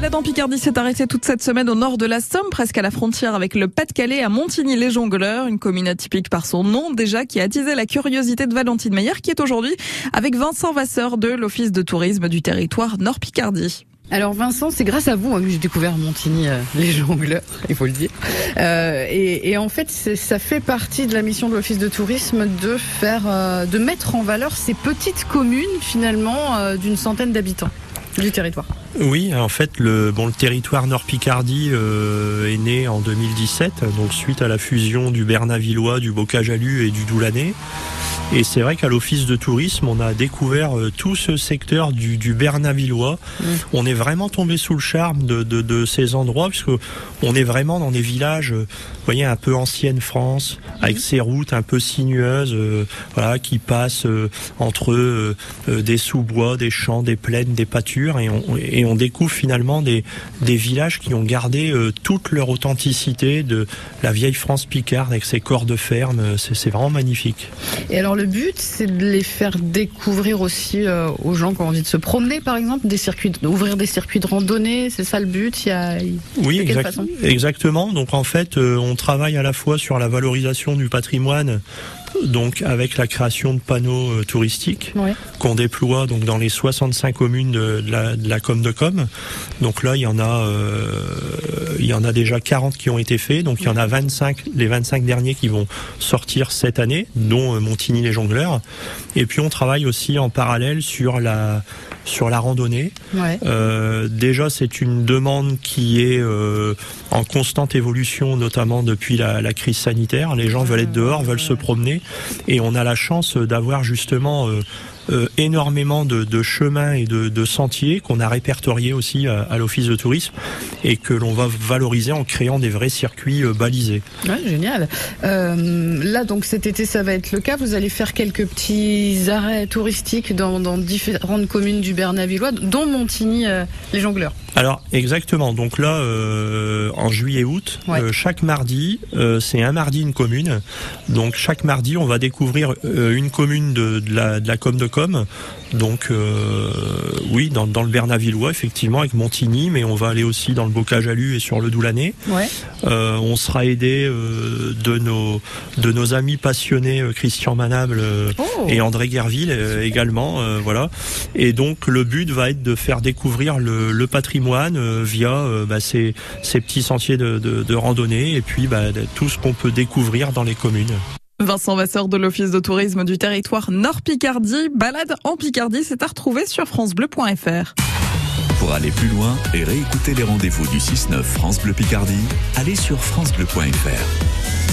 balade en Picardie s'est arrêtée toute cette semaine au nord de la Somme, presque à la frontière avec le Pas-de-Calais, à Montigny-les-Jongleurs, une commune atypique par son nom déjà qui a attisé la curiosité de Valentine Meyer qui est aujourd'hui avec Vincent Vasseur de l'Office de tourisme du territoire Nord-Picardie. Alors Vincent, c'est grâce à vous hein, que j'ai découvert Montigny, euh, les jongleurs, il faut le dire. Euh, et, et, en fait, ça fait partie de la mission de l'Office de tourisme de faire, euh, de mettre en valeur ces petites communes finalement euh, d'une centaine d'habitants du territoire. Oui, en fait, le, bon, territoire Nord-Picardie euh, est né en 2017, donc suite à la fusion du Bernavillois, du Bocage-Alu et du Doulanais. Et c'est vrai qu'à l'office de tourisme, on a découvert euh, tout ce secteur du, du Bernavillois. Mmh. On est vraiment tombé sous le charme de, de, de, ces endroits, puisque on est vraiment dans des villages, euh, vous voyez, un peu ancienne France, avec mmh. ces routes un peu sinueuses, euh, voilà, qui passent euh, entre euh, des sous-bois, des champs, des plaines, des pâtures, et on, et on découvre finalement des, des villages qui ont gardé toute leur authenticité de la vieille France picarde avec ses corps de ferme. C'est vraiment magnifique. Et alors le but, c'est de les faire découvrir aussi euh, aux gens qui ont envie de se promener, par exemple, des circuits, d'ouvrir des circuits de randonnée. C'est ça le but. Il y a, oui, exact, exactement. Donc en fait, euh, on travaille à la fois sur la valorisation du patrimoine donc avec la création de panneaux euh, touristiques ouais. qu'on déploie donc dans les 65 communes de, de, la, de la com de com. Donc là, il y en a euh, il y en a déjà 40 qui ont été faits, donc il y en a 25 les 25 derniers qui vont sortir cette année, dont euh, Montigny les jongleurs. Et puis on travaille aussi en parallèle sur la sur la randonnée. Ouais. Euh, déjà, c'est une demande qui est euh, en constante évolution, notamment depuis la, la, crise sanitaire. Les gens veulent être dehors, veulent se promener, et on a la chance d'avoir justement euh, euh, énormément de, de, chemins et de, de sentiers qu'on a répertoriés aussi à, à l'office de tourisme et que l'on va valoriser en créant des vrais circuits euh, balisés. Ouais, génial. Euh, là, donc cet été, ça va être le cas. Vous allez faire quelques petits arrêts touristiques dans, dans différentes communes du Bernavillois, dont Montigny, euh, les jongleurs. Alors exactement. Donc là, euh, en juillet-août, ouais. euh, chaque mardi, euh, c'est un mardi une commune. Donc chaque mardi, on va découvrir euh, une commune de, de, la, de la com de com. Donc euh, oui, dans, dans, le Bernavillois, effectivement, avec Montigny, mais on va aller aussi dans le Bocage-Alu et sur le Doulanais. Ouais. Euh, on sera aidé de nos de nos amis passionnés Christian Manable oh. et André Guerville également. voilà. Et donc le but va être de faire découvrir le, le patrimoine euh, via euh, bah, ces, ces, petits sentiers de, de, de randonnée et puis bah, tout ce qu'on peut découvrir dans les communes. Vincent Vasseur de l'Office de tourisme du territoire Nord-Picardie. Balade en Picardie, c'est à retrouver sur FranceBleu.fr. Pour aller plus loin et réécouter les rendez-vous du 6-9 France Bleu Picardie, allez sur FranceBleu.fr.